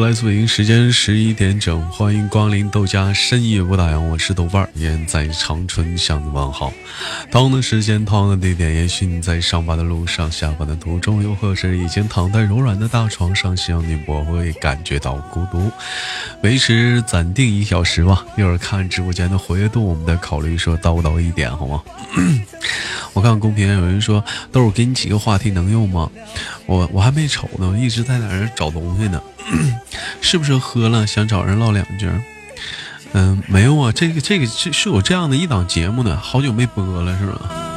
来自北京时间十一点整，欢迎光临豆家深夜不打烊，我是豆瓣儿，依然在长春向你问好。同样的时间，同样的地点，也许你在上班的路上、下班的途中，又或是已经躺在柔软的大床上，希望你不会感觉到孤独。维持暂定一小时吧，一会儿看直播间的活跃度，我们再考虑说叨不叨一点，好吗？我看公屏上有人说豆儿，给你几个话题能用吗？我我还没瞅呢，我一直在哪儿找东西呢。是不是喝了想找人唠两句？嗯，没有啊，这个这个是是有这样的一档节目呢，好久没播了，是吧？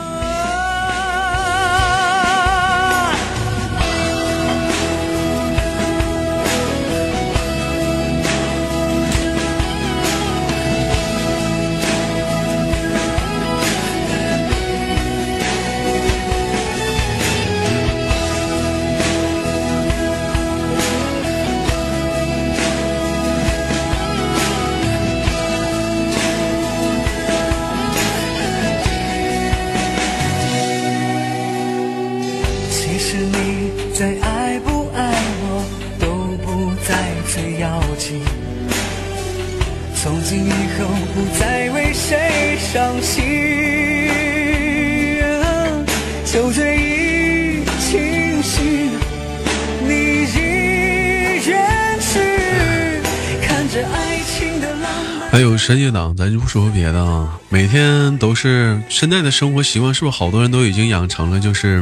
深夜档，咱就不说别的啊，每天都是现在的生活习惯，是不是好多人都已经养成了就是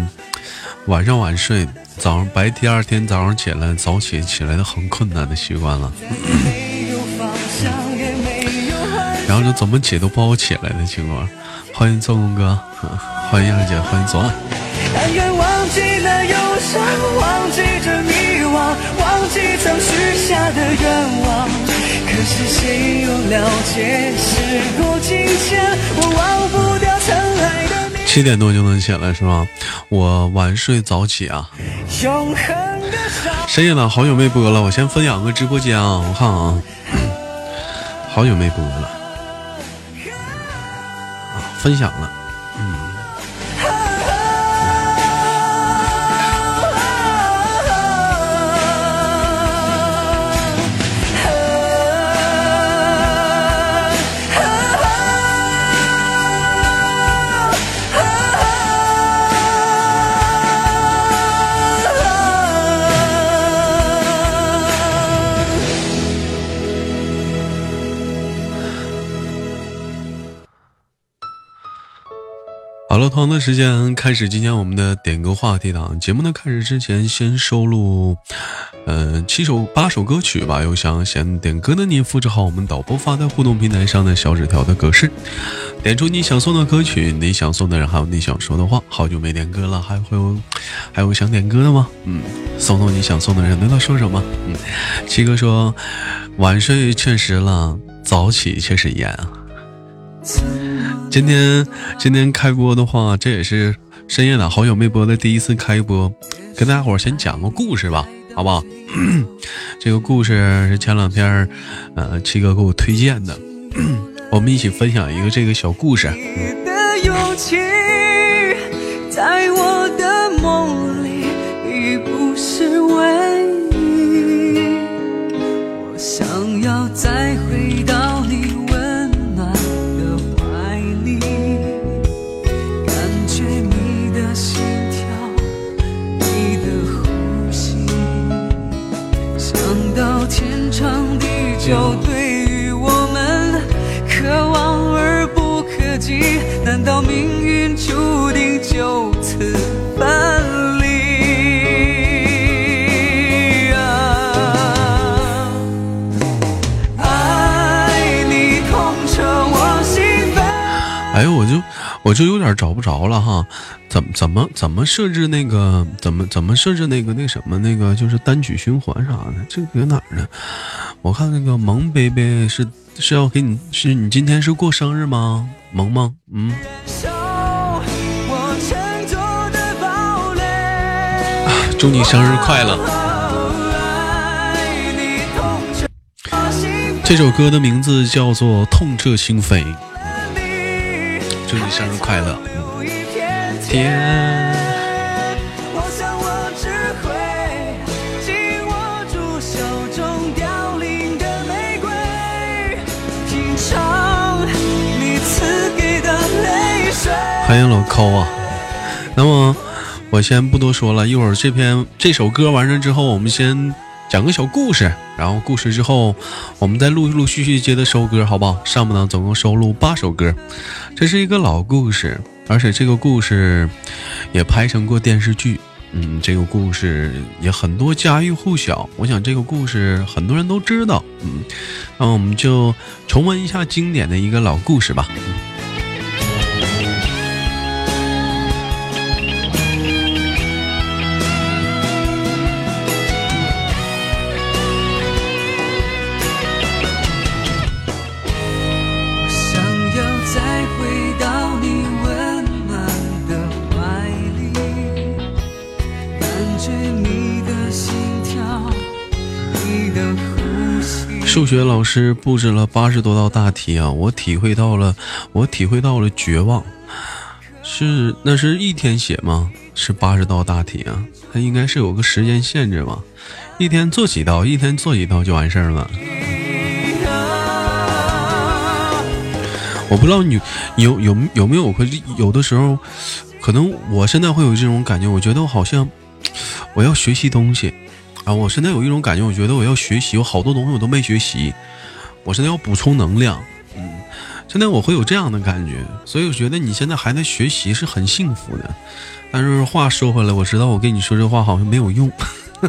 晚上晚睡，早上白第二天早上起来早起起来的很困难的习惯了，然后就怎么起都不好起来的情况。欢迎奏工哥，欢迎二姐，欢迎左岸。但愿忘记那忧伤，忘记，忘记曾许下的愿望。可是谁又了解，时过境迁，我忘不掉曾爱的你。七点多就能起来是吧？我晚睡早起啊。永恒。深夜档好久没播了，我先分享个直播间啊，我看啊，好久没播了，啊，分享了。同的时间开始今天我们的点歌话题档。节目的开始之前，先收录，呃，七首八首歌曲吧。有想先点歌的你，复制好我们导播发在互动平台上的小纸条的格式，点出你想送的歌曲，你想送的人，还有你想说的话。好久没点歌了，还会有还有想点歌的吗？嗯，送送你想送的人，能道说什么？嗯，七哥说，晚睡确实了，早起确实严啊。今天今天开播的话，这也是深夜档好久没播的第一次开播，跟大家伙先讲个故事吧，好不好？这个故事是前两天，呃，七哥给我推荐的，我们一起分享一个这个小故事。我就有点找不着了哈，怎么怎么怎么设置那个怎么怎么设置那个那什么那个就是单曲循环啥的，这搁哪儿呢？我看那个萌 baby 是是要给你是你今天是过生日吗？萌萌，嗯，祝你生日快乐。这首歌的名字叫做《痛彻心扉》。祝你生日快乐！天。欢迎老抠啊！那么我先不多说了，一会儿这篇这首歌完事之后，我们先。讲个小故事，然后故事之后，我们再陆陆续续接着收歌，好不好？上半档总共收录八首歌，这是一个老故事，而且这个故事也拍成过电视剧。嗯，这个故事也很多家喻户晓，我想这个故事很多人都知道。嗯，那我们就重温一下经典的一个老故事吧。数学老师布置了八十多道大题啊，我体会到了，我体会到了绝望。是那是一天写吗？是八十道大题啊？它应该是有个时间限制吧？一天做几道，一天做几道就完事儿了。我不知道你有有有没有会有的时候，可能我现在会有这种感觉，我觉得我好像我要学习东西。啊，我现在有一种感觉，我觉得我要学习，有好多东西我都没学习，我现在要补充能量。嗯，现在我会有这样的感觉，所以我觉得你现在还在学习是很幸福的。但是话说回来，我知道我跟你说这话好像没有用，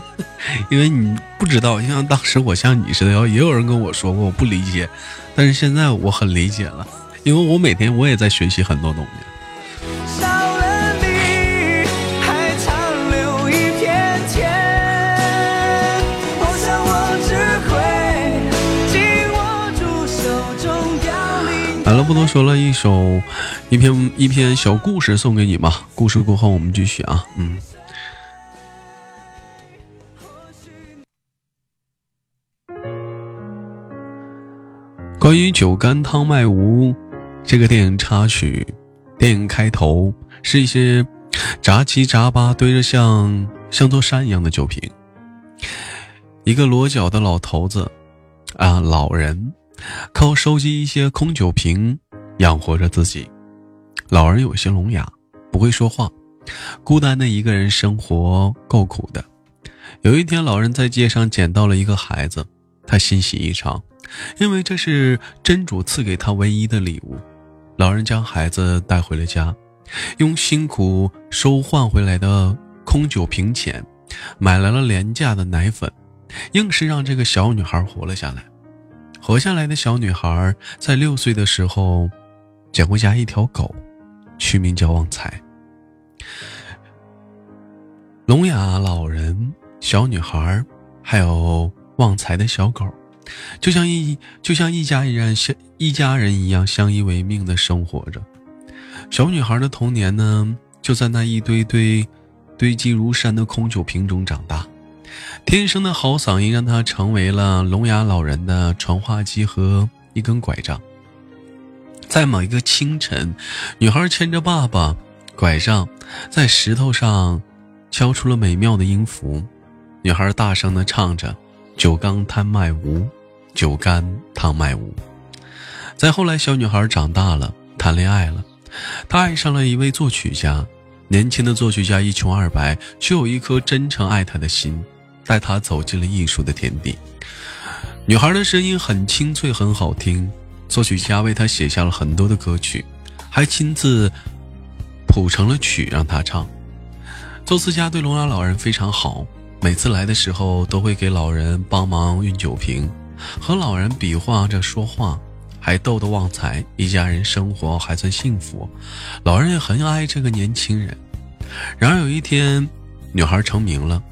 因为你不知道，像当时我像你似的，要也有人跟我说过我不理解，但是现在我很理解了，因为我每天我也在学习很多东西。好了，不多说了，一首一篇一篇小故事送给你吧。故事过后，我们继续啊。嗯，关于酒干汤卖无这个电影插曲，电影开头是一些杂七杂八堆着像像座山一样的酒瓶，一个裸脚的老头子啊，老人。靠收集一些空酒瓶养活着自己。老人有些聋哑，不会说话，孤单的一个人生活够苦的。有一天，老人在街上捡到了一个孩子，他欣喜异常，因为这是真主赐给他唯一的礼物。老人将孩子带回了家，用辛苦收换回来的空酒瓶钱，买来了廉价的奶粉，硬是让这个小女孩活了下来。活下来的小女孩在六岁的时候捡回家一条狗，取名叫旺财。聋哑老人、小女孩还有旺财的小狗，就像一就像一家人相一家人一样相依为命的生活着。小女孩的童年呢，就在那一堆堆堆积如山的空酒瓶中长大。天生的好嗓音让他成为了聋哑老人的传话机和一根拐杖。在某一个清晨，女孩牵着爸爸拐杖，在石头上敲出了美妙的音符。女孩大声地唱着：“酒干倘卖无，酒干倘卖无。”再后来，小女孩长大了，谈恋爱了，她爱上了一位作曲家。年轻的作曲家一穷二白，却有一颗真诚爱她的心。带他走进了艺术的天地。女孩的声音很清脆，很好听。作曲家为她写下了很多的歌曲，还亲自谱成了曲让她唱。作词家对聋哑老人非常好，每次来的时候都会给老人帮忙运酒瓶，和老人比划着说话，还逗得旺财一家人生活还算幸福。老人也很爱这个年轻人。然而有一天，女孩成名了，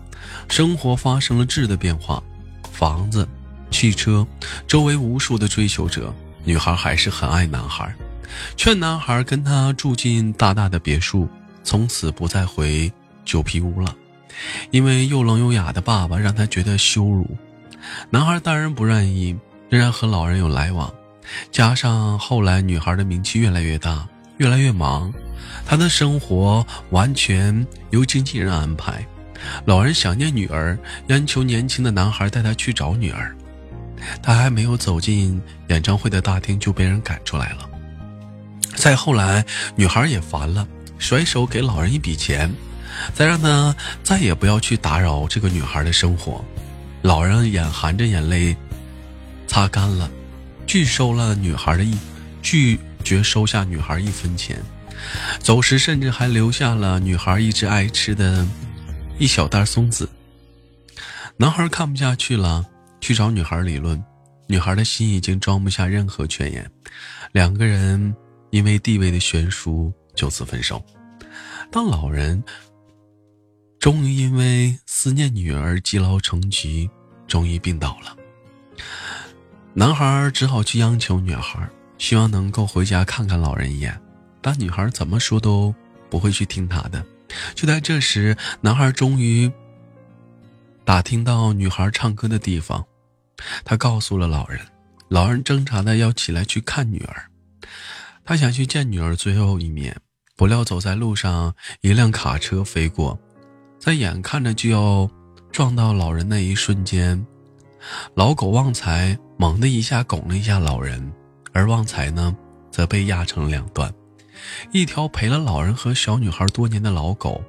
生活发生了质的变化，房子、汽车，周围无数的追求者，女孩还是很爱男孩，劝男孩跟她住进大大的别墅，从此不再回旧皮屋了，因为又聋又哑的爸爸让他觉得羞辱。男孩当然不愿意，仍然和老人有来往，加上后来女孩的名气越来越大，越来越忙。她的生活完全由经纪人安排。老人想念女儿，央求年轻的男孩带他去找女儿。他还没有走进演唱会的大厅，就被人赶出来了。再后来，女孩也烦了，甩手给老人一笔钱，再让他再也不要去打扰这个女孩的生活。老人眼含着眼泪，擦干了，拒收了女孩的一，拒绝收下女孩一分钱。走时，甚至还留下了女孩一直爱吃的一小袋松子。男孩看不下去了，去找女孩理论。女孩的心已经装不下任何劝言，两个人因为地位的悬殊就此分手。当老人终于因为思念女儿积劳成疾，终于病倒了，男孩只好去央求女孩，希望能够回家看看老人一眼。但女孩怎么说都不会去听他的。就在这时，男孩终于打听到女孩唱歌的地方，他告诉了老人。老人挣扎的要起来去看女儿，他想去见女儿最后一面，不料走在路上，一辆卡车飞过，在眼看着就要撞到老人那一瞬间，老狗旺财猛的一下拱了一下老人，而旺财呢，则被压成两段。一条陪了老人和小女孩多年的老狗，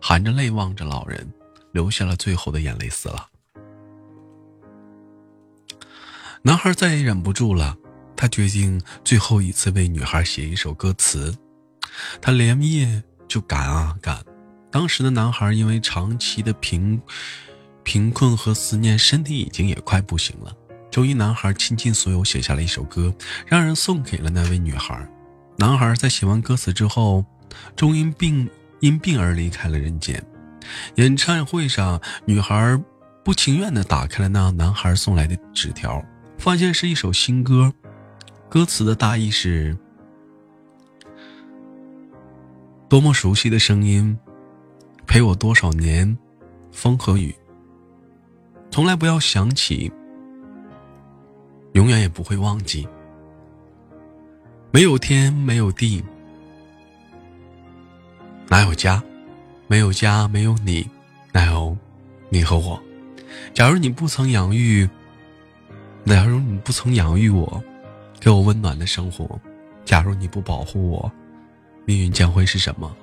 含着泪望着老人，流下了最后的眼泪死了。男孩再也忍不住了，他决定最后一次为女孩写一首歌词。他连夜就赶啊赶。当时的男孩因为长期的贫贫困和思念，身体已经也快不行了。终于，男孩倾尽所有写下了一首歌，让人送给了那位女孩。男孩在写完歌词之后，终因病因病而离开了人间。演唱会上，女孩不情愿地打开了那男孩送来的纸条，发现是一首新歌。歌词的大意是：多么熟悉的声音，陪我多少年，风和雨，从来不要想起，永远也不会忘记。没有天，没有地，哪有家？没有家，没有你，哪有你和我？假如你不曾养育，假如你不曾养育我，给我温暖的生活，假如你不保护我，命运将会是什么？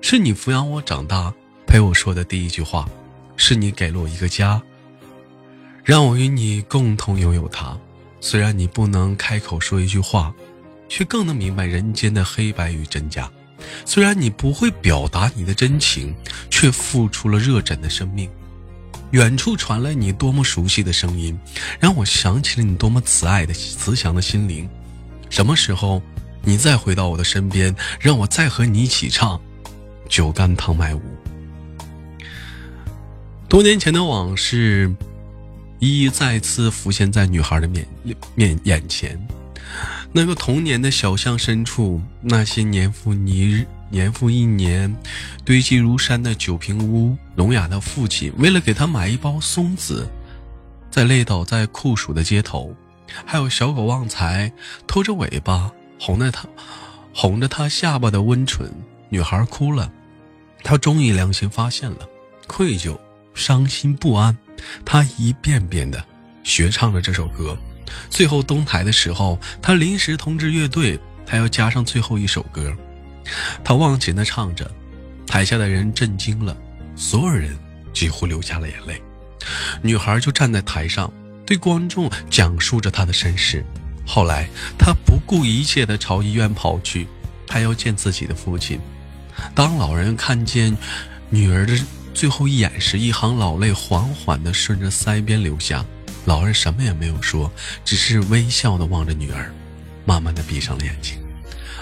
是你抚养我长大，陪我说的第一句话，是你给了我一个家，让我与你共同拥有它。虽然你不能开口说一句话。却更能明白人间的黑白与真假。虽然你不会表达你的真情，却付出了热忱的生命。远处传来你多么熟悉的声音，让我想起了你多么慈爱的慈祥的心灵。什么时候你再回到我的身边，让我再和你一起唱《酒干倘卖无》。多年前的往事，一一再次浮现在女孩的面面眼前。那个童年的小巷深处，那些年复一日、年复一年堆积如山的酒瓶屋，聋哑的父亲为了给他买一包松子，在累倒在酷暑的街头，还有小狗旺财拖着尾巴哄着他，哄着他下巴的温存。女孩哭了，她终于良心发现了，愧疚、伤心、不安，她一遍遍的学唱了这首歌。最后登台的时候，他临时通知乐队，他要加上最后一首歌。他忘情的唱着，台下的人震惊了，所有人几乎流下了眼泪。女孩就站在台上，对观众讲述着她的身世。后来，她不顾一切的朝医院跑去，她要见自己的父亲。当老人看见女儿的最后一眼时，一行老泪缓缓的顺着腮边流下。老二什么也没有说，只是微笑的望着女儿。慢慢的闭上了眼睛，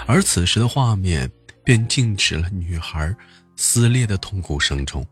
而此时的画面便静止了女孩撕裂的痛苦声中。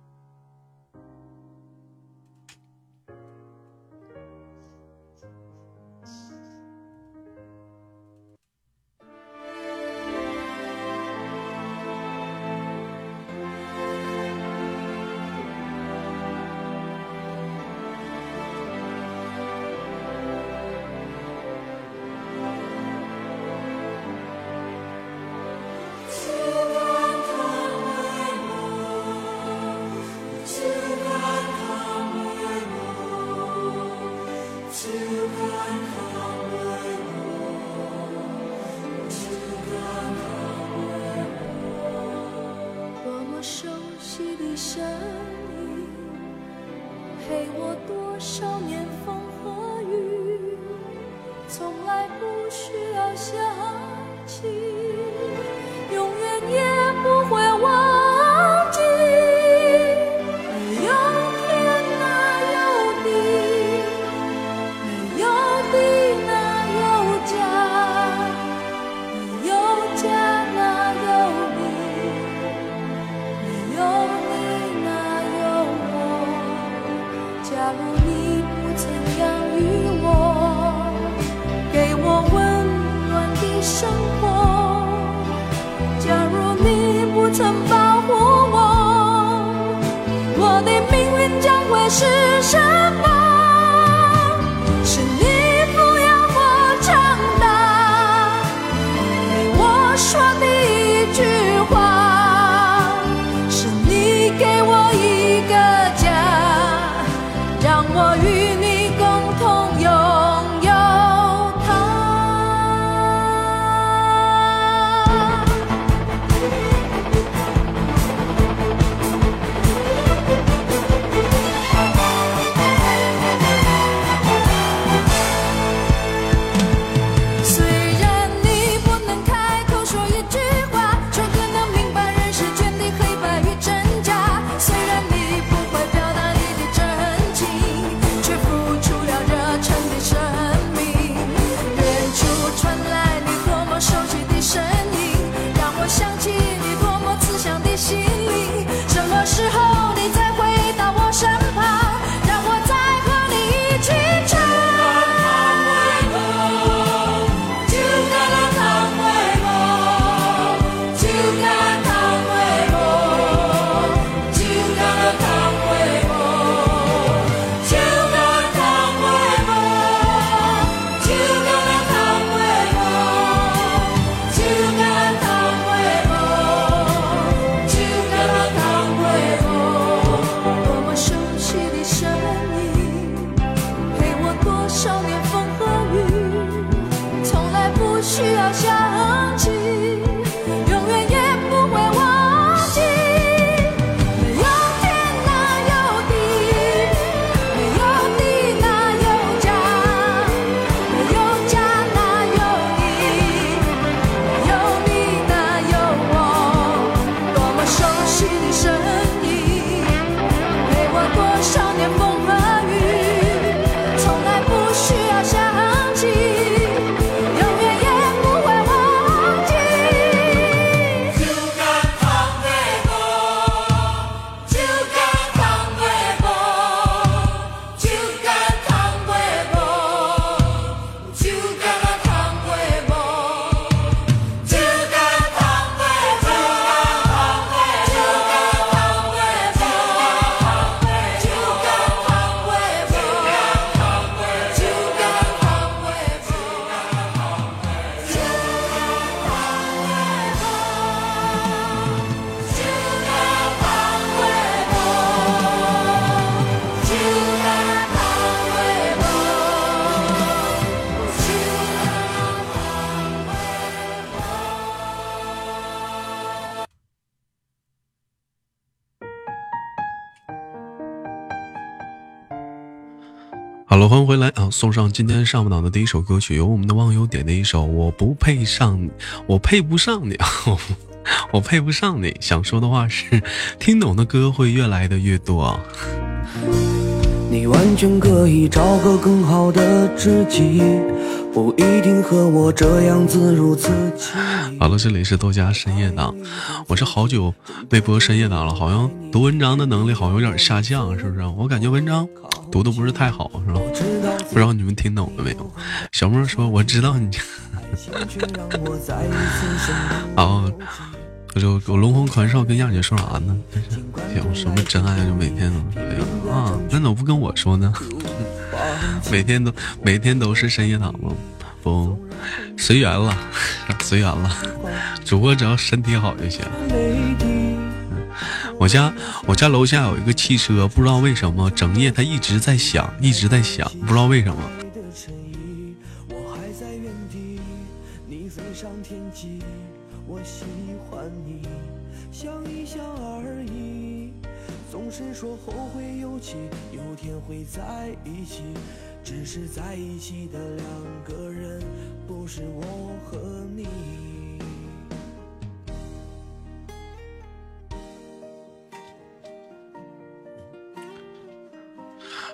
我的命运将会是什么？送上今天上午档的第一首歌曲，由我们的网友点的一首《我不配上》，我配不上你，我配不上你。想说的话是，听懂的歌会越来的越多。你完全可以找个更好的知己，不一定和我这样子如此好了，这里是豆家深夜党，我是好久没播深夜党了，好像读文章的能力好像有点下降，是不是？我感觉文章读的不是太好，是吧？不知道你们听懂了没有？小莫说我知道你。好，我就我龙魂传少跟亚姐说啥呢？有什么真爱就每天都是啊？那怎么不跟我说呢？每天都每天都是深夜档吗？不，随缘了，随缘了。主播只要身体好就行。我家我家楼下有一个汽车，不知道为什么整夜它一直在响，一直在响，不知道为什么。在一起，只是在一起的两个人，不是我和你。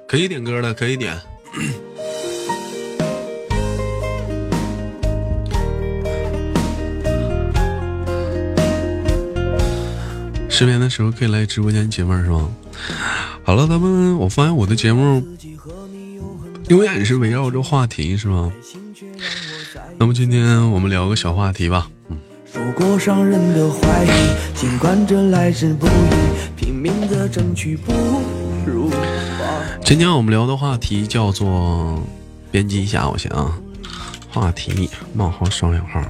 可以点歌了，可以点。失眠的时候可以来直播间解闷，是吗？好了，咱们我发现我的节目永远是围绕着话题，是吗？那么今天我们聊个小话题吧。嗯。今天我们聊的话题叫做，编辑一下，我先啊，话题冒号双引号。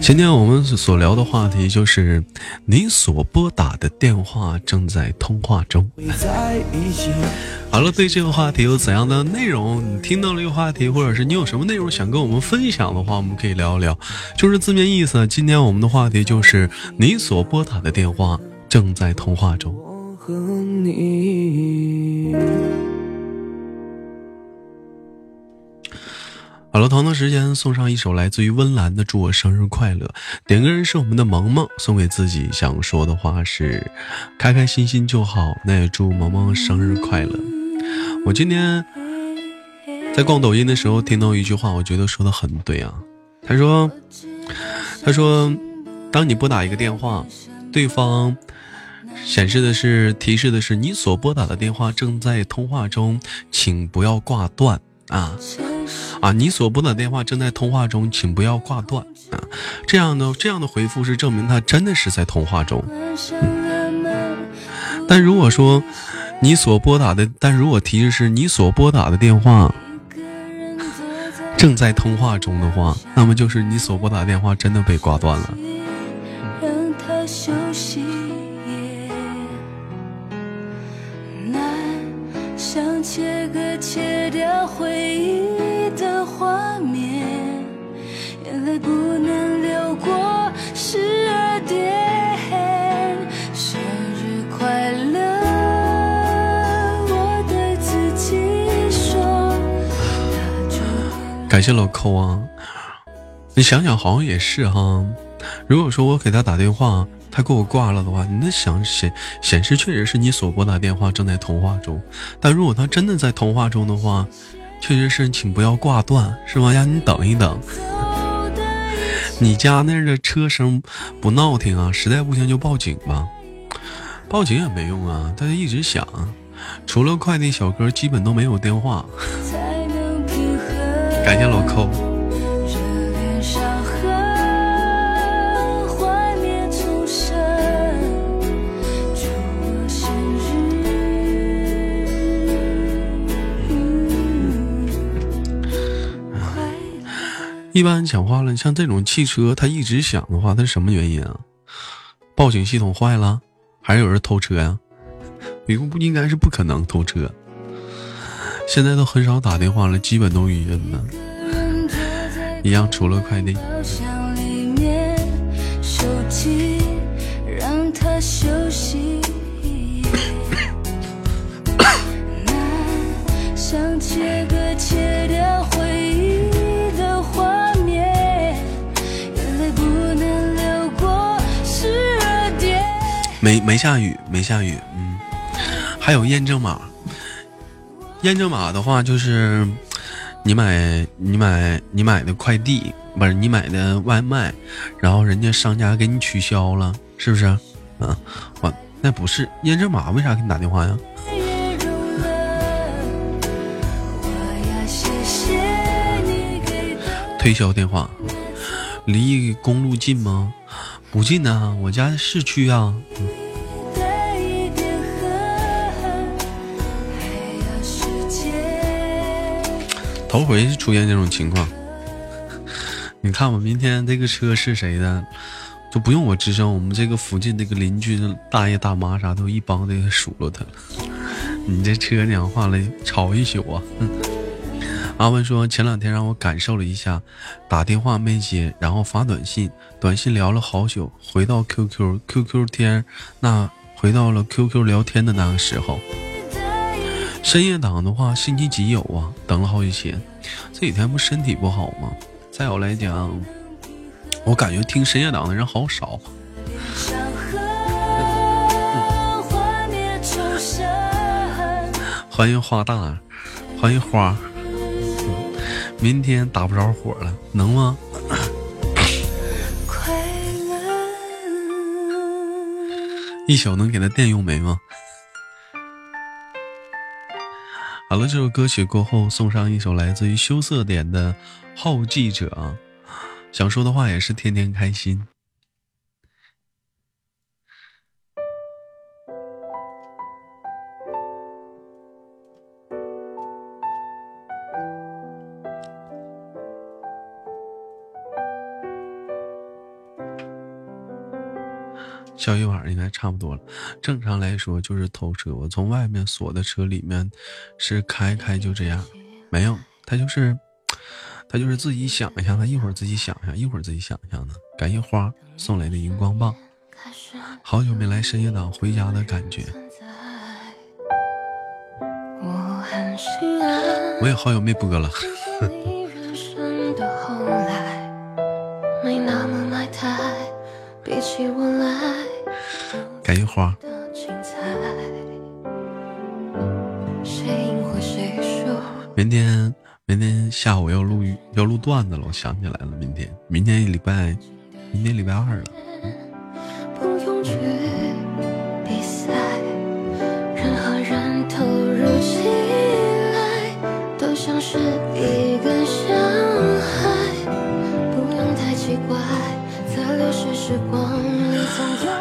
今天我们所聊的话题就是你所拨打的电话正在通话中。好了，对这个话题有怎样的内容？你听到了这个话题，或者是你有什么内容想跟我们分享的话，我们可以聊一聊。就是字面意思，今天我们的话题就是你所拨打的电话正在通话中。好了，同样时间送上一首来自于温岚的《祝我生日快乐》。点歌人是我们的萌萌，送给自己想说的话是：开开心心就好。那也祝萌萌生日快乐。我今天在逛抖音的时候听到一句话，我觉得说的很对啊。他说：“他说，当你拨打一个电话，对方显示的是提示的是你所拨打的电话正在通话中，请不要挂断啊。”啊，你所拨打电话正在通话中，请不要挂断啊！这样的这样的回复是证明他真的是在通话中。但如果说你所拨打的，但如果提示是你所拨打的电话正在通话中的话，那么就是你所拨打电话真的被挂断了。切切切掉回忆。的画面，眼泪不能流过十二点。生日快乐，我对自己说。感谢老抠啊！你想想，好像也是哈。如果说我给他打电话，他给我挂了的话，你那想显显示确实是你所拨打电话正在通话中。但如果他真的在通话中的话，确实是，请不要挂断，是吧？让你等一等。你家那儿的车声不闹听啊，实在不行就报警吧。报警也没用啊，它一直响。除了快递小哥，基本都没有电话。感谢老扣。一般讲话了，像这种汽车它一直响的话，它是什么原因啊？报警系统坏了，还是有人偷车呀？不不应该是不可能偷车。现在都很少打电话了，基本都语音了。一样，除了快递。没没下雨，没下雨。嗯，还有验证码。验证码的话，就是你买你买你买的快递，不是你买的外卖，然后人家商家给你取消了，是不是？嗯，我那不是验证码，为啥给你打电话呀？推销电话，离公路近吗？不近呢，我家市区啊。头回出现这种情况，你看我，明天这个车是谁的，就不用我吱声，我们这个附近这个邻居的大爷大妈啥都一帮的数落他。你这车讲话了，吵一宿啊！阿文说前两天让我感受了一下，打电话没接，然后发短信，短信聊了好久，回到 QQ，QQ 天，那回到了 QQ 聊天的那个时候。深夜档的话，星期几有啊？等了好几天，这几天不身体不好吗？再有来讲，我感觉听深夜档的人好少。欢迎花大，欢迎花。明天打不着火了，能吗？一宿能给他电用没吗？好了，这首歌曲过后，送上一首来自于羞涩点的《后记者》，啊想说的话也是天天开心。笑一会儿应该差不多了。正常来说就是偷车，我从外面锁的车里面是开开就这样，没有他就是他就是自己想象，他一会儿自己想象，一会儿自己想象的。感谢花送来的荧光棒，好久没来深夜党回家的感觉。我也好久没播了。感谢花。明天，明天下午要录要录段子了，我想起来了，明天，明天礼拜，明天礼拜二了。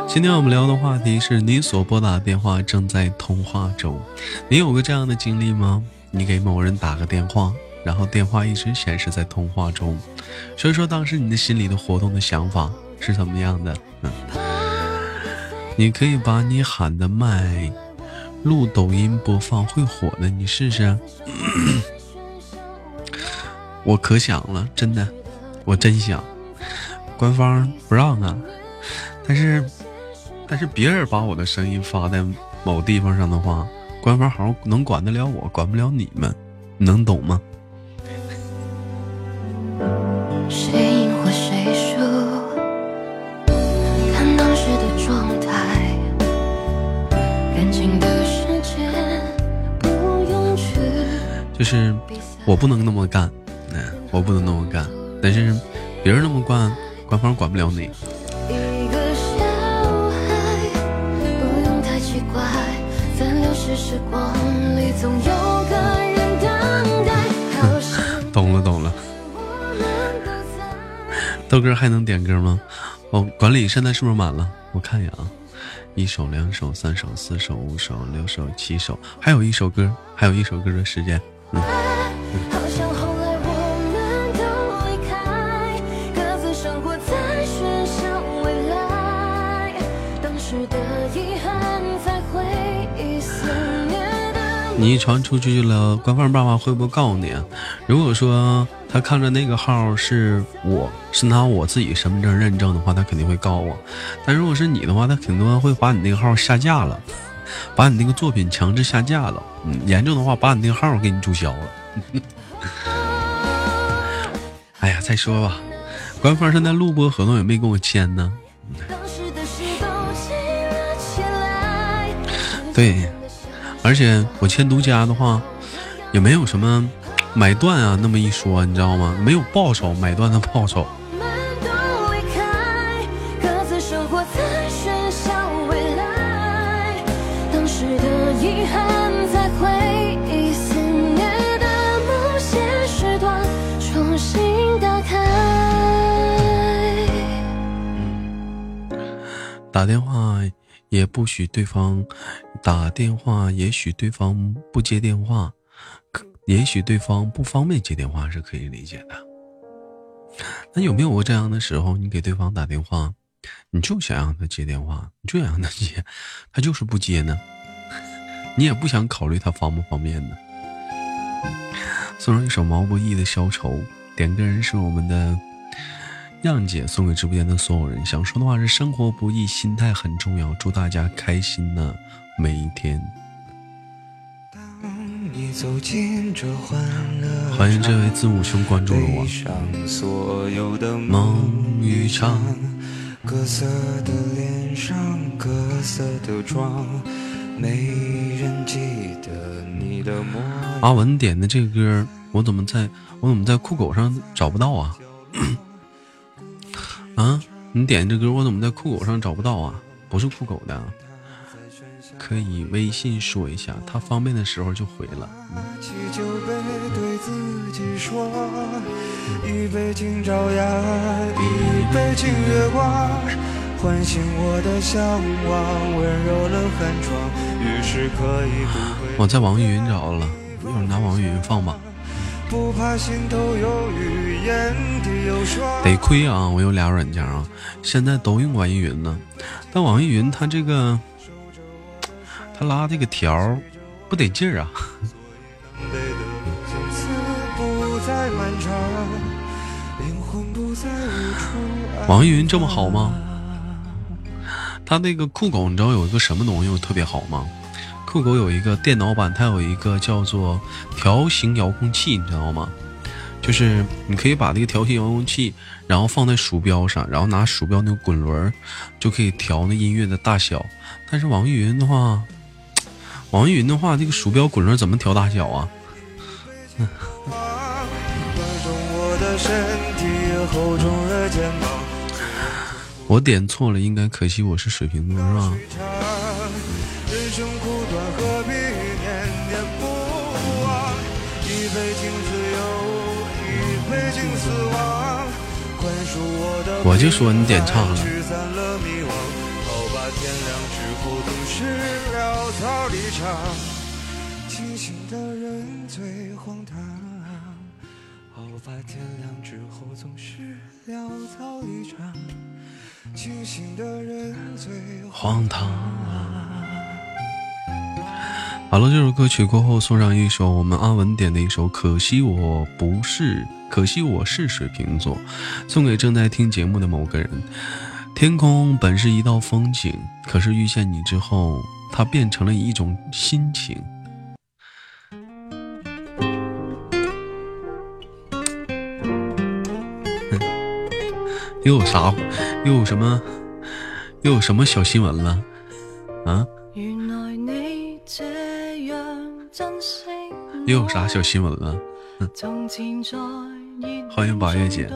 今天我们聊的话题是你所拨打的电话正在通话中，你有过这样的经历吗？你给某人打个电话，然后电话一直显示在通话中，所以说当时你的心里的活动的想法是怎么样的？嗯，你可以把你喊的麦录抖音播放会火的，你试试。我可想了，真的，我真想，官方不让啊，但是。但是别人把我的声音发在某地方上的话，官方好像能管得了我，管不了你们，能懂吗？就是我不能那么干，嗯，我不能那么干。但是别人那么干，官方管不了你。懂了懂了，豆哥还能点歌吗？哦，管理现在是不是满了？我看一眼啊，一首、两首、三首、四首、五首、六首、七首，还有一首歌，还有一首歌的时间。嗯嗯你一传出去了，官方爸爸会不会告诉你？如果说他看着那个号是我是拿我自己身份证认证的话，他肯定会告我。但如果是你的话，他肯定会把你那个号下架了，把你那个作品强制下架了。嗯，严重的话，把你那个号给你注销了。哎呀，再说吧，官方现在录播合同也没跟我签呢。对，而且我签独家的话，也没有什么买断啊那么一说，你知道吗？没有报酬，买断的报酬。打电话也不许对方打电话，也许对方不接电话，也许对方不方便接电话是可以理解的。那有没有过这样的时候，你给对方打电话，你就想让他接电话，你就想让他接，他就是不接呢？你也不想考虑他方不方便呢？送上一首毛不易的《消愁》，点歌人是我们的。样姐送给直播间的所有人，想说的话是：生活不易，心态很重要。祝大家开心呢每一天。欢迎这位字母兄关注了我。梦一场。各色的脸上，各色的妆，没人记得你的模样。阿文点的这个歌，我怎么在我怎么在酷狗上找不到啊？啊，你点这歌我怎么在酷狗上找不到啊？不是酷狗的，可以微信说一下，他方便的时候就回了。我在网易云找了，一会儿拿网易云放吧。不怕心头有雨，眼底有霜。得亏啊，我有俩软件啊，现在都用网易云呢。但网易云它这个，它拉这个条不得劲儿啊。网易云这么好吗？他那个酷狗，你知道有一个什么东西特别好吗？酷狗有一个电脑版，它有一个叫做条形遥控器，你知道吗？就是你可以把那个条形遥控器，然后放在鼠标上，然后拿鼠标那个滚轮，就可以调那音乐的大小。但是网易云的话，网易云的话，这个鼠标滚轮怎么调大小啊？我点错了，应该可惜我是水瓶座，是吧？我就说你点差了。道离场清醒的人最荒唐。好了，这首歌曲过后送上一首我们阿文点的一首《可惜我不是》。可惜我是水瓶座，送给正在听节目的某个人。天空本是一道风景，可是遇见你之后，它变成了一种心情。又有啥？又有什么？又有什么小新闻了？啊？又有啥小新闻了？欢迎八月姐。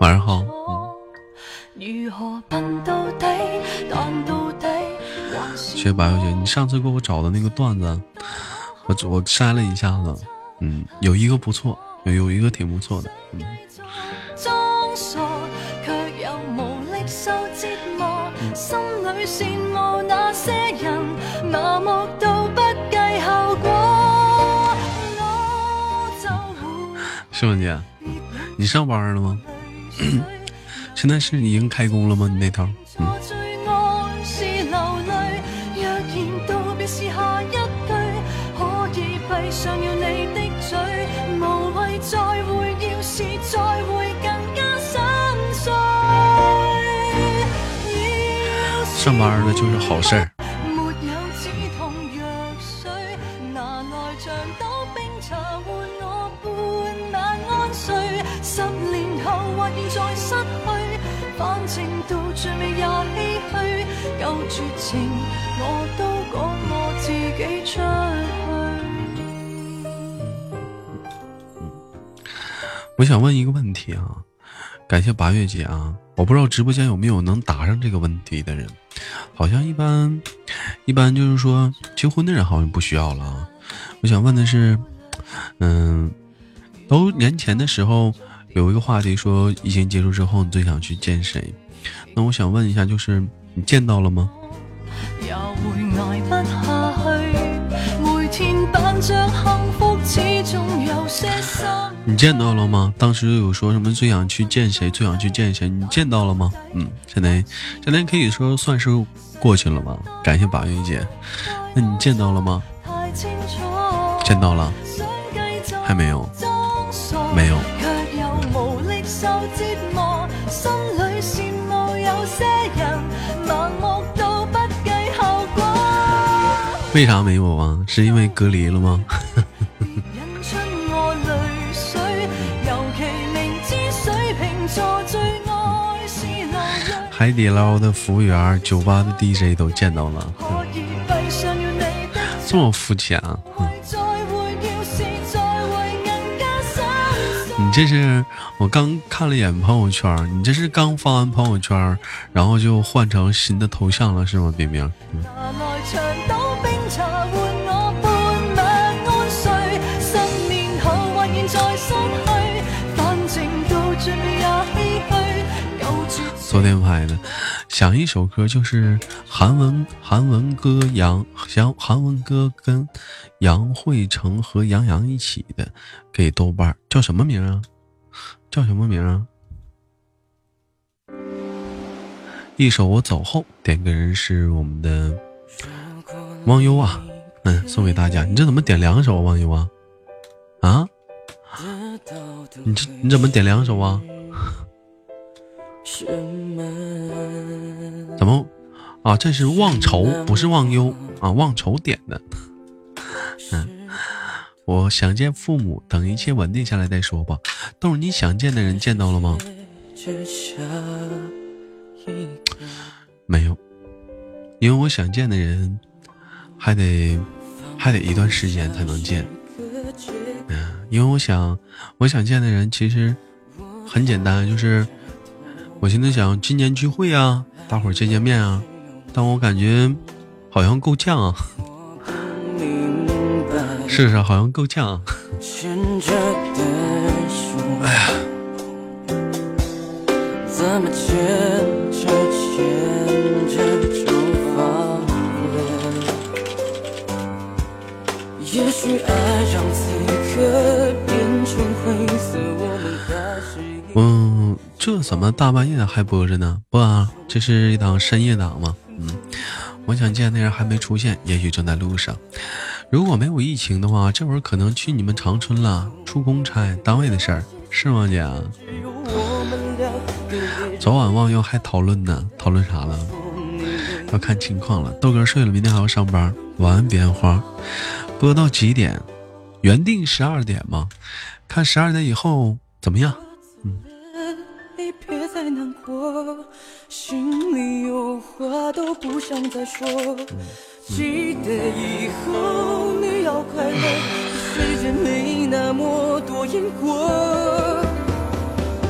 晚上好。谢谢白小姐，你上次给我找的那个段子，我我筛了一下子，嗯，有一个不错，有有一个挺不错的，嗯。秀文姐，你上班了吗？现在是已经开工了吗？你那头？上班了就是好事儿。我想问一个问题啊，感谢八月姐啊，我不知道直播间有没有能答上这个问题的人，好像一般，一般就是说结婚的人好像不需要了啊。我想问的是，嗯，都年前的时候有一个话题说疫情结束之后你最想去见谁？那我想问一下，就是你见到了吗？也会挨不下去，每天等着你见到了吗？当时有说什么最想去见谁？最想去见谁？你见到了吗？嗯，现在现在可以说算是过去了吧。感谢八月姐，那你见到了吗？见到了，还没有，没有。为啥没有啊？是因为隔离了吗？海底捞的服务员、酒吧的 DJ 都见到了，这么肤浅啊！你这是我刚看了一眼朋友圈，你这是刚发完朋友圈，然后就换成新的头像了是吗，冰冰？昨天拍的，想一首歌，就是韩文韩文歌杨想韩文歌跟杨慧成和杨洋一起的，给豆瓣叫什么名啊？叫什么名啊？一首我走后，点歌人是我们的忘忧啊，嗯，送给大家。你这怎么点两首忘忧啊？啊？你这你怎么点两首啊？怎么啊？这是忘愁，不是忘忧啊！忘愁点的。嗯，我想见父母，等一切稳定下来再说吧。都是你想见的人见到了吗？没有，因为我想见的人还得还得一段时间才能见。嗯，因为我想我想见的人其实很简单，就是。我现在想今年聚会啊，大伙儿见见面啊，但我感觉好像够呛啊。是是，好像够呛。哎呀。也许爱让此刻变成灰色，我们嗯。这怎么大半夜的还播着呢？不啊，这是一档深夜档吗？嗯，我想见的人还没出现，也许正在路上。如果没有疫情的话，这会儿可能去你们长春了，出公差，单位的事儿，是吗，姐？昨晚忘忧还讨论呢，讨论啥了？要看情况了。豆哥睡了，明天还要上班。晚安，彼岸花。播到几点？原定十二点吗？看十二点以后怎么样？心里有话都不想再说，记得以后你要快乐，世界没那么多因果。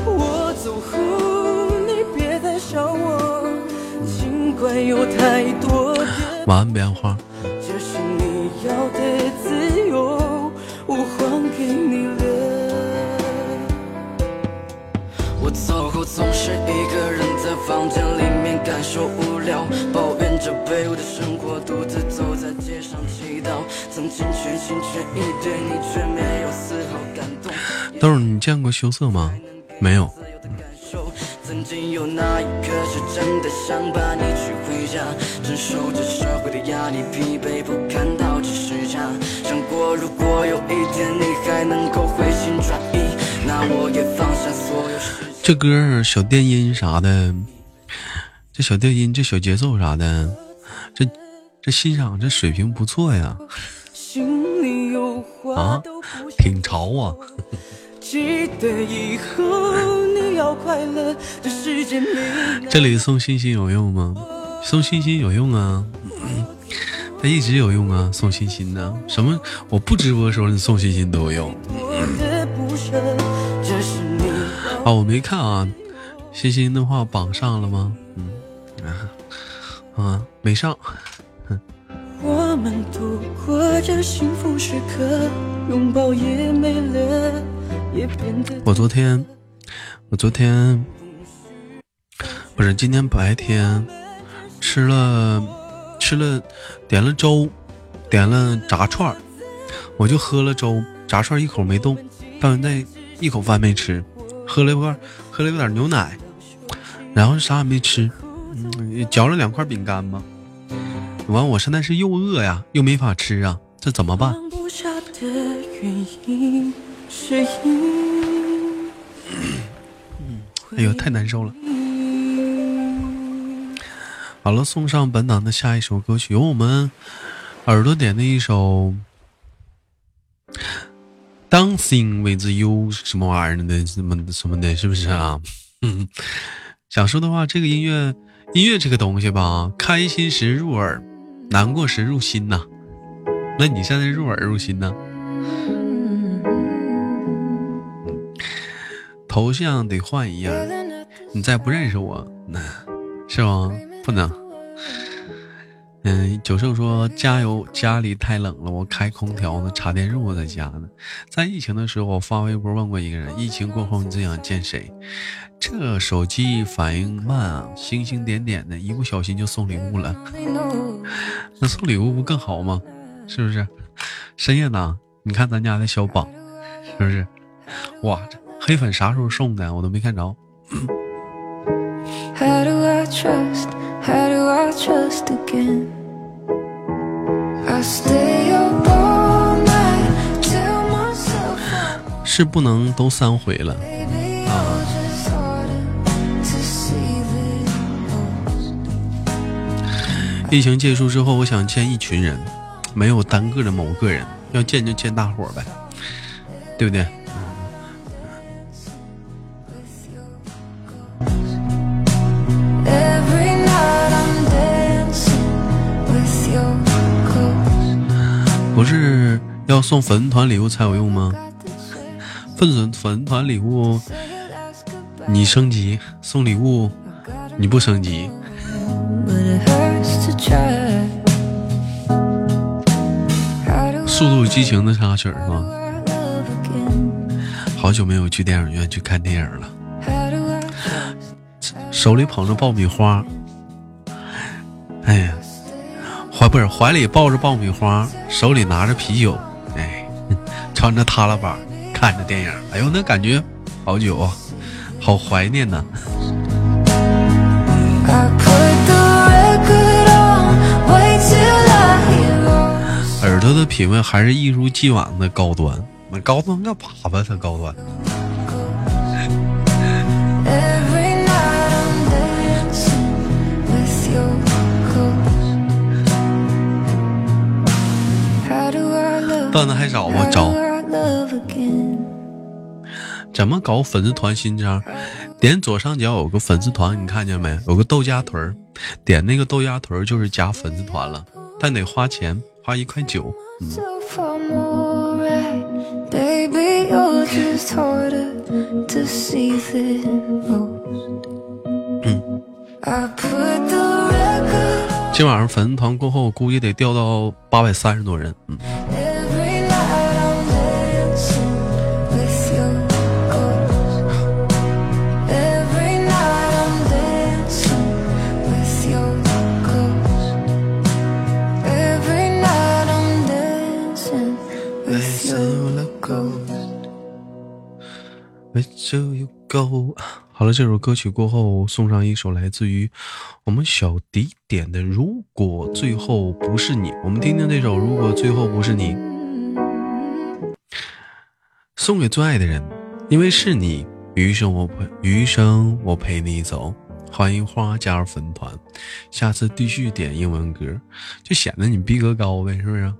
我走后你别再想我，尽管有太多的晚安，棉花。这是你要的自由，我还给你我走后总是一个人在。房间里面感受无聊，抱怨着卑微的生活，独自走在街上祈祷。曾经全心全意对你，却没有丝毫感动。豆儿，你见过羞涩吗？没有。曾经有那一刻是真的想把你娶回家，承受着社会的压力，疲惫不堪到几时家。想过如果有一天你还能够回心转意，那我也放下所有事。这歌小电音啥的。这小电音，这小节奏啥的，这这欣赏这水平不错呀。啊，挺潮啊。这里送星星有用吗？送心心有用啊，他一直有用啊，送心心呢。什么？我不直播的时候你送心心都有用。啊，我没看啊，欣欣的话榜上了吗？嗯啊啊，没上。我昨天，我昨天不是今天白天吃了吃了点了粥，点了炸串我就喝了粥，炸串一口没动，到现在一口饭没吃。喝了一块，喝了有点牛奶，然后啥也没吃，嗯，嚼了两块饼干吧。完，我现在是又饿呀，又没法吃啊，这怎么办？哎呦，太难受了。好了，送上本档的下一首歌曲，由我们耳朵点的一首。Dancing with you 什么玩意儿的，什么什么的，是不是啊？嗯，想说的话，这个音乐，音乐这个东西吧，开心时入耳，难过时入心呐。那你现在入耳入心呢？头像得换一样，你再不认识我，那是吗？不能。嗯，九胜说加油，家里太冷了，我开空调呢，插电褥在家呢。在疫情的时候，我发微博问过一个人，疫情过后你最想见谁？这手机反应慢啊，星星点点的，一不小心就送礼物了。那送礼物不更好吗？是不是？深夜呢？你看咱家的小榜，是不是？哇，这黑粉啥时候送的？我都没看着。是不能都三回了啊！疫情结束之后，我想见一群人，没有单个的某个人，要见就见大伙呗，对不对？不是要送粉丝团礼物才有用吗？粉丝粉丝团礼物你升级送礼物你不升级。速度与激情的插曲是吗？好久没有去电影院去看电影了，手里捧着爆米花，怀不是怀里抱着爆米花，手里拿着啤酒，哎，穿着踏拉板看着电影，哎呦，那感觉好久啊，好怀念呐。耳朵的品味还是一如既往的高端，那高端个粑粑，才高端。段子还少吗？找怎么搞粉丝团新章？点左上角有个粉丝团，你看见没？有个豆家屯儿，点那个豆家屯儿就是加粉丝团了，但得花钱，花一块九。嗯。今晚上粉丝团过后，估计得掉到八百三十多人。嗯。So you go 好了，这首歌曲过后，送上一首来自于我们小迪点的《如果最后不是你》，我们听听这首《如果最后不是你》，送给最爱的人，因为是你，余生我陪，余生我陪你走。欢迎花加入粉团，下次继续点英文歌，就显得你逼格高呗，是不是？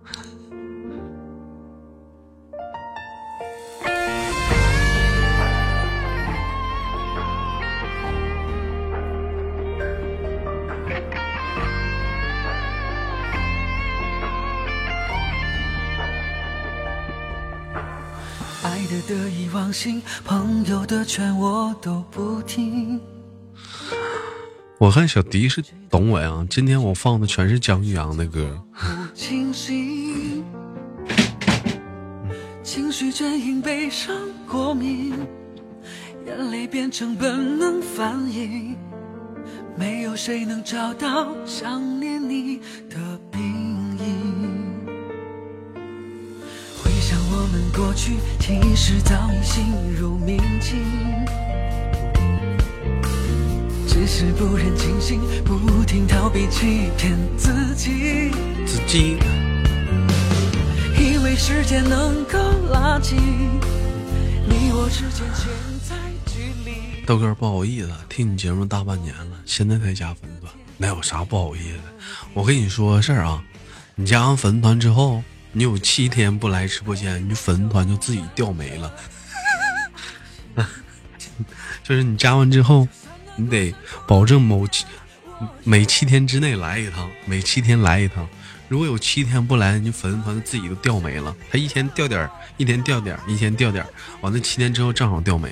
得意忘形，朋友的劝我都不听。我看小迪是懂我呀，今天我放的全是姜育阳的歌。清醒，情绪正因悲伤过敏，眼泪变成本能反应，没有谁能找到想过去，其实早已心如明镜。只是不忍清醒，不停逃避，欺骗自己，自己以为时间能够拉近你我之间潜在距离。豆哥不好意思，听你节目大半年了，现在才加粉团，那有啥不好意思？我跟你说个事儿啊，你加完粉团之后，你有七天不来直播间，你粉丝团就自己掉没了。就是你加完之后。你得保证某七每七天之内来一趟，每七天来一趟。如果有七天不来，你粉丝团自己都掉没了。他一天掉点一天掉点一天掉点完了七天之后正好掉没。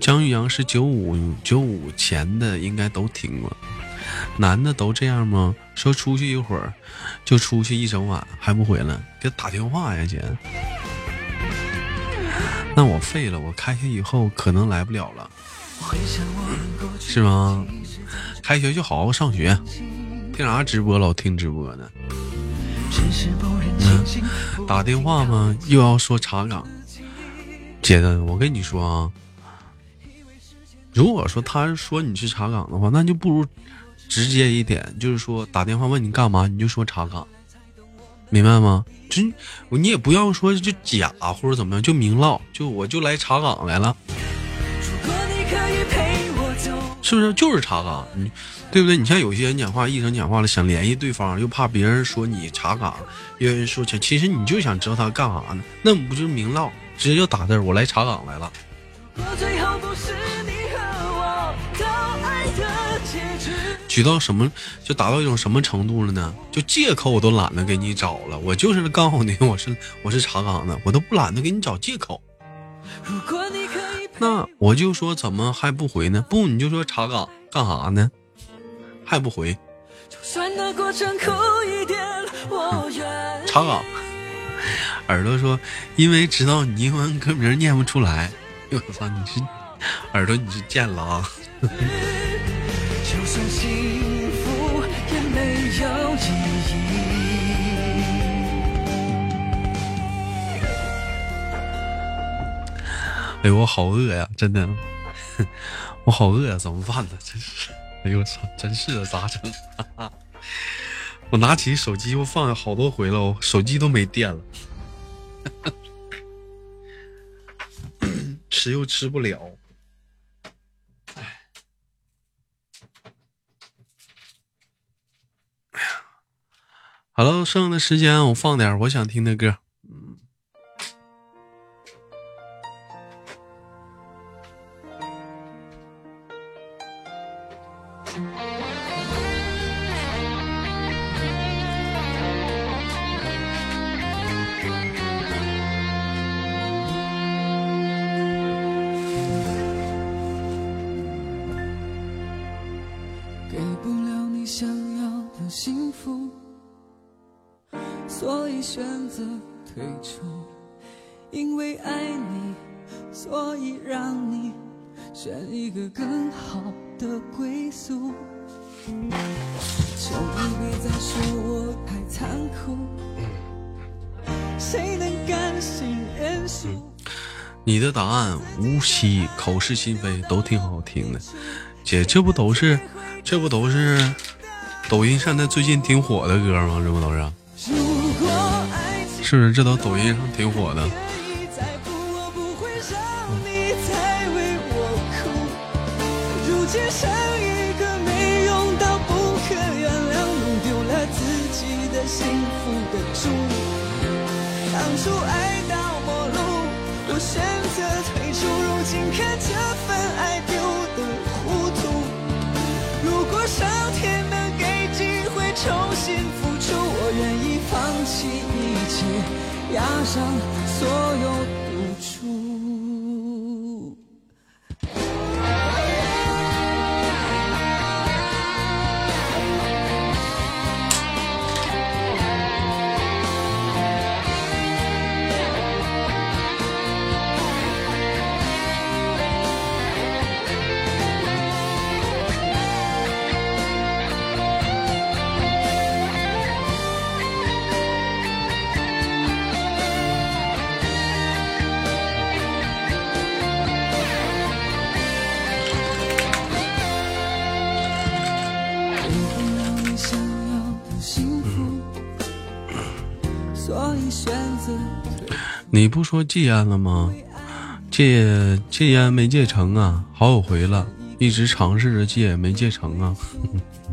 张玉阳是九五九五前的，应该都听过。男的都这样吗？说出去一会儿就出去一整晚还不回来，给打电话呀，姐。那我废了，我开学以后可能来不了了，是吗？开学就好好上学，听啥直播老听直播呢？打电话吗？又要说查岗，姐的，我跟你说啊，如果说他说你去查岗的话，那就不如直接一点，就是说打电话问你干嘛，你就说查岗。明白吗？就你也不要说就假或者怎么样，就明唠，就我就来查岗来了，是不是？就是查岗，你对不对？你像有些人讲话，一声讲话了，想联系对方，又怕别人说你查岗，有人说其实你就想知道他干啥呢？那不就明唠，直接就打字，我来查岗来了。举到什么就达到一种什么程度了呢？就借口我都懒得给你找了，我就是告诉你我是我是查岗的，我都不懒得给你找借口。那我就说怎么还不回呢？不，你就说查岗干啥呢？还不回？查岗。耳朵说，因为知道你英文歌名念不出来。我操，你是耳朵，你是贱了啊！哎，我好饿呀，真的，我好饿呀，怎么办呢？真是，哎呦我操，真是的，咋整？我拿起手机，我放了好多回了，我手机都没电了，吃又吃不了。好了，剩下的时间我放点我想听的歌。给不了你想要的幸福所以选择退出。因为爱你所以让你选一个更好。答案无锡口是心非都挺好听的，姐，这不都是，这不都是抖音上那最近挺火的歌吗？这不都是？是不是？这都抖音上挺火的。重你不说戒烟了吗？戒戒烟没戒成啊，好几回了，一直尝试着戒，没戒成啊。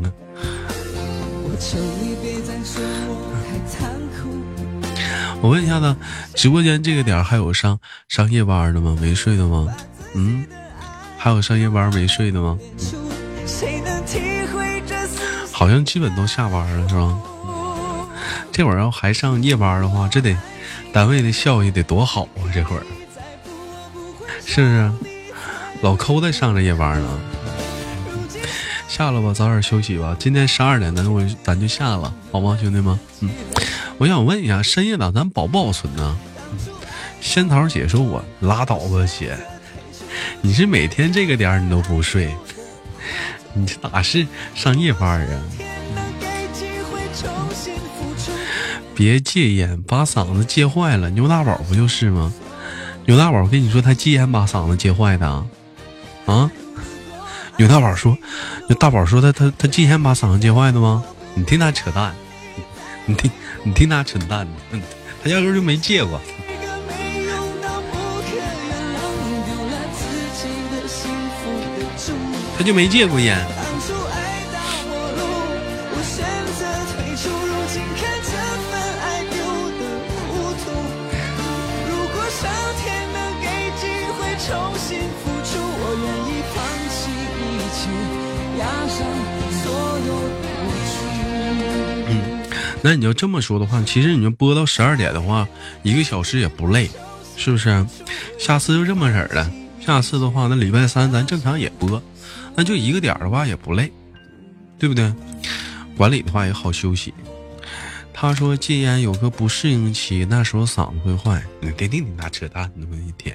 我。问一下子，直播间这个点还有上上夜班的吗？没睡的吗？嗯，还有上夜班没睡的吗？好像基本都下班了，是吧？这会儿要还上夜班的话，这得单位的效益得多好啊！这会儿是不是？老抠在上着夜班呢。下了吧，早点休息吧。今天十二点，咱我咱就下了，好吗，兄弟们？嗯，我想问一下，深夜档咱保不保存呢？仙桃姐说我拉倒吧，姐，你是每天这个点儿你都不睡，你这哪是上夜班啊？别戒烟，把嗓子戒坏了。牛大宝不就是吗？牛大宝跟你说他戒烟把嗓子戒坏的啊？啊？牛大宝说，牛大宝说他他他戒烟把嗓子戒坏的吗？你听他扯淡，你听你听他扯淡，他压根就没戒过。他就没戒过烟。那你要这么说的话，其实你就播到十二点的话，一个小时也不累，是不是？下次就这么式儿的。下次的话，那礼拜三咱正常也播，那就一个点儿的话也不累，对不对？管理的话也好休息。他说戒烟有个不适应期，那时候嗓子会坏。你听听你那扯淡那么一天，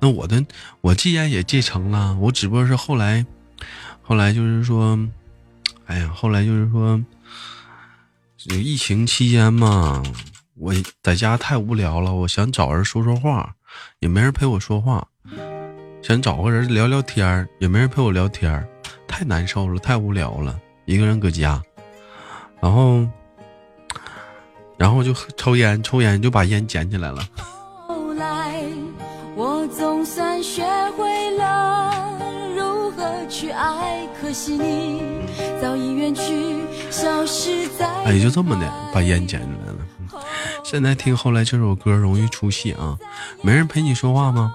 那我的我戒烟也戒成了，我只不过是后来，后来就是说，哎呀，后来就是说。这疫情期间嘛，我在家太无聊了，我想找人说说话，也没人陪我说话，想找个人聊聊天，也没人陪我聊天，太难受了，太无聊了，一个人搁家，然后，然后就抽烟，抽烟就把烟捡起来了。后来，我总算学会了如何去爱，可惜你早已远去，哎，就这么的把烟捡起来了。现在听后来这首歌容易出戏啊，没人陪你说话吗？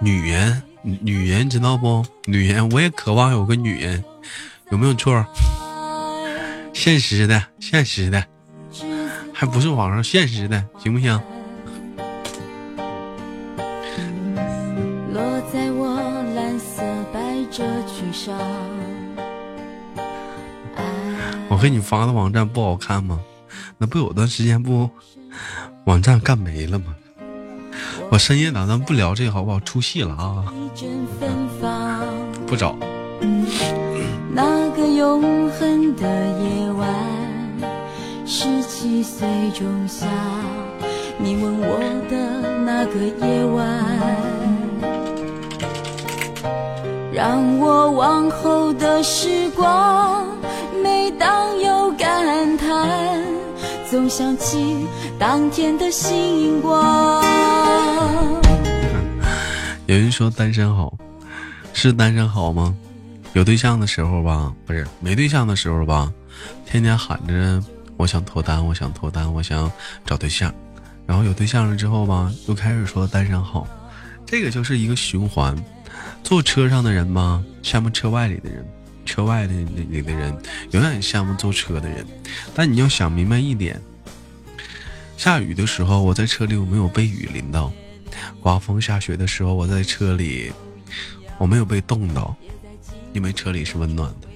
女人，女人知道不？女人，我也渴望有个女人，有没有错？现实的，现实的，还不是网上现实的，行不行？我给你发的网站不好看吗？那不有段时间不网站干没了吗？我深夜档咱不聊这个好不好？出戏了啊！不找。那个永恒的夜晚，十七岁仲夏，你吻我的那个夜晚，让我往后的时光，当有感叹，总想起当天的星光。有人说单身好，是单身好吗？有对象的时候吧，不是没对象的时候吧，天天喊着我想脱单，我想脱单，我想找对象，然后有对象了之后吧，又开始说单身好，这个就是一个循环。坐车上的人吧，羡慕车外里的人，车外的那里的人永远羡慕坐车的人。但你要想明白一点，下雨的时候我在车里我没有被雨淋到，刮风下雪的时候我在车里我没有被冻到，因为车里是温暖的。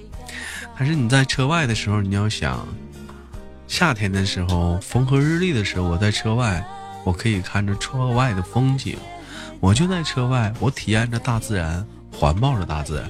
但是你在车外的时候，你要想，夏天的时候风和日丽的时候，我在车外，我可以看着车外的风景，我就在车外，我体验着大自然，环抱着大自然，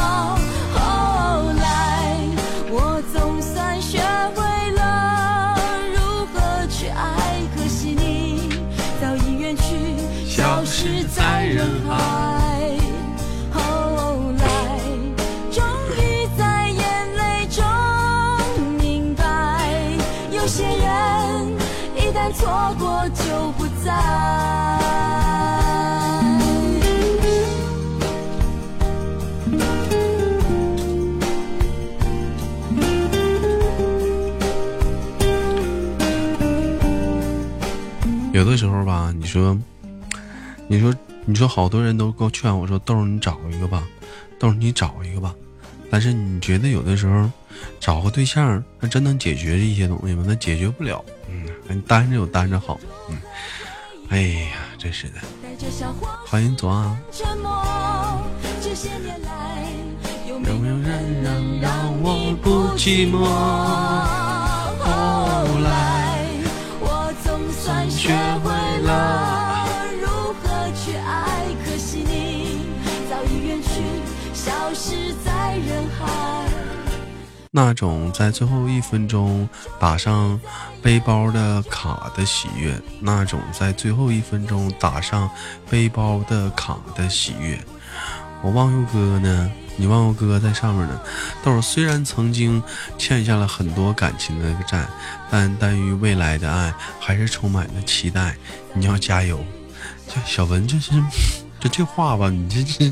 有的时候吧，你说，你说，你说，好多人都给我劝我说：“豆儿，你找一个吧，豆儿，你找一个吧。”但是你觉得有的时候，找个对象，那真能解决一些东西吗？那解决不了。嗯，单着有单着好。嗯，哎呀，真是的。欢迎左岸。有没有人能让我不寂寞？会了如何去爱，可惜你早已远去，消失在人海。那种在最后一分钟打上背包的卡的喜悦，那种在最后一分钟打上背包的卡的喜悦，我忘忧哥呢？你忘忧哥在上面呢。豆儿虽然曾经欠下了很多感情的债，但对于未来的爱还是充满了期待。你要加油，小文就是。这这话吧，你这这，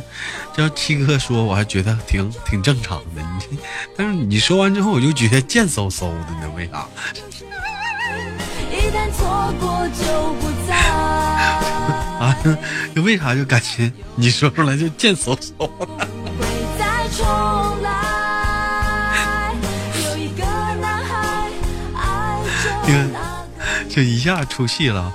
叫七哥说，我还觉得挺挺正常的。你这，但是你说完之后，我就觉得贱嗖嗖的呢，为啥？啊，为啥就感觉你说出来就贱嗖嗖的？就一下出戏了。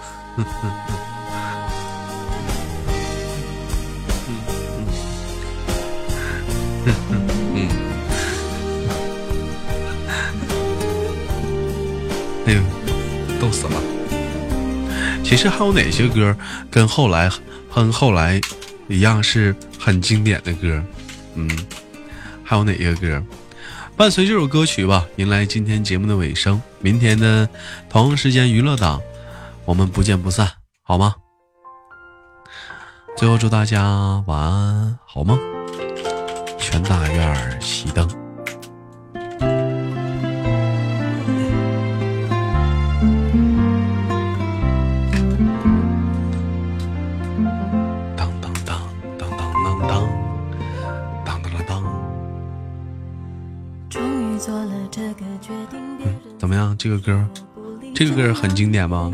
哎呦，逗死了！其实还有哪些歌跟后来和后来一样是很经典的歌？嗯，还有哪个歌？伴随这首歌曲吧，迎来今天节目的尾声。明天的同时间娱乐档，我们不见不散，好吗？最后祝大家晚安，好梦。全大院熄灯。这个歌，这个歌很经典吗？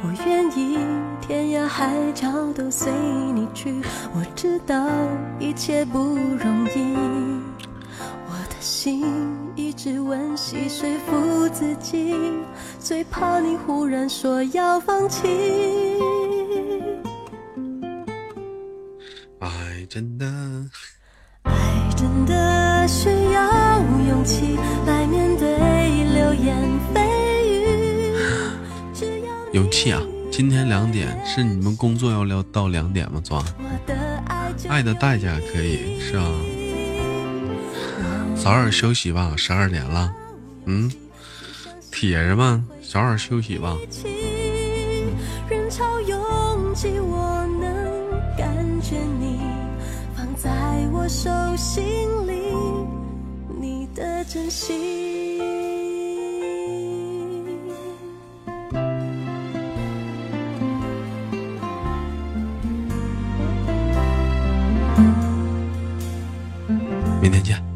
我愿意天涯海角都随你去。我知道一切不容易，我的心一直温习说服自己，最怕你忽然说要放弃。爱真的，爱真的需要勇气。啊！今天两点是你们工作要聊到两点吗？昨晚爱的代价可以是啊，早点休息吧，十二点了。嗯，铁着们早点休息吧。的真心。明天见。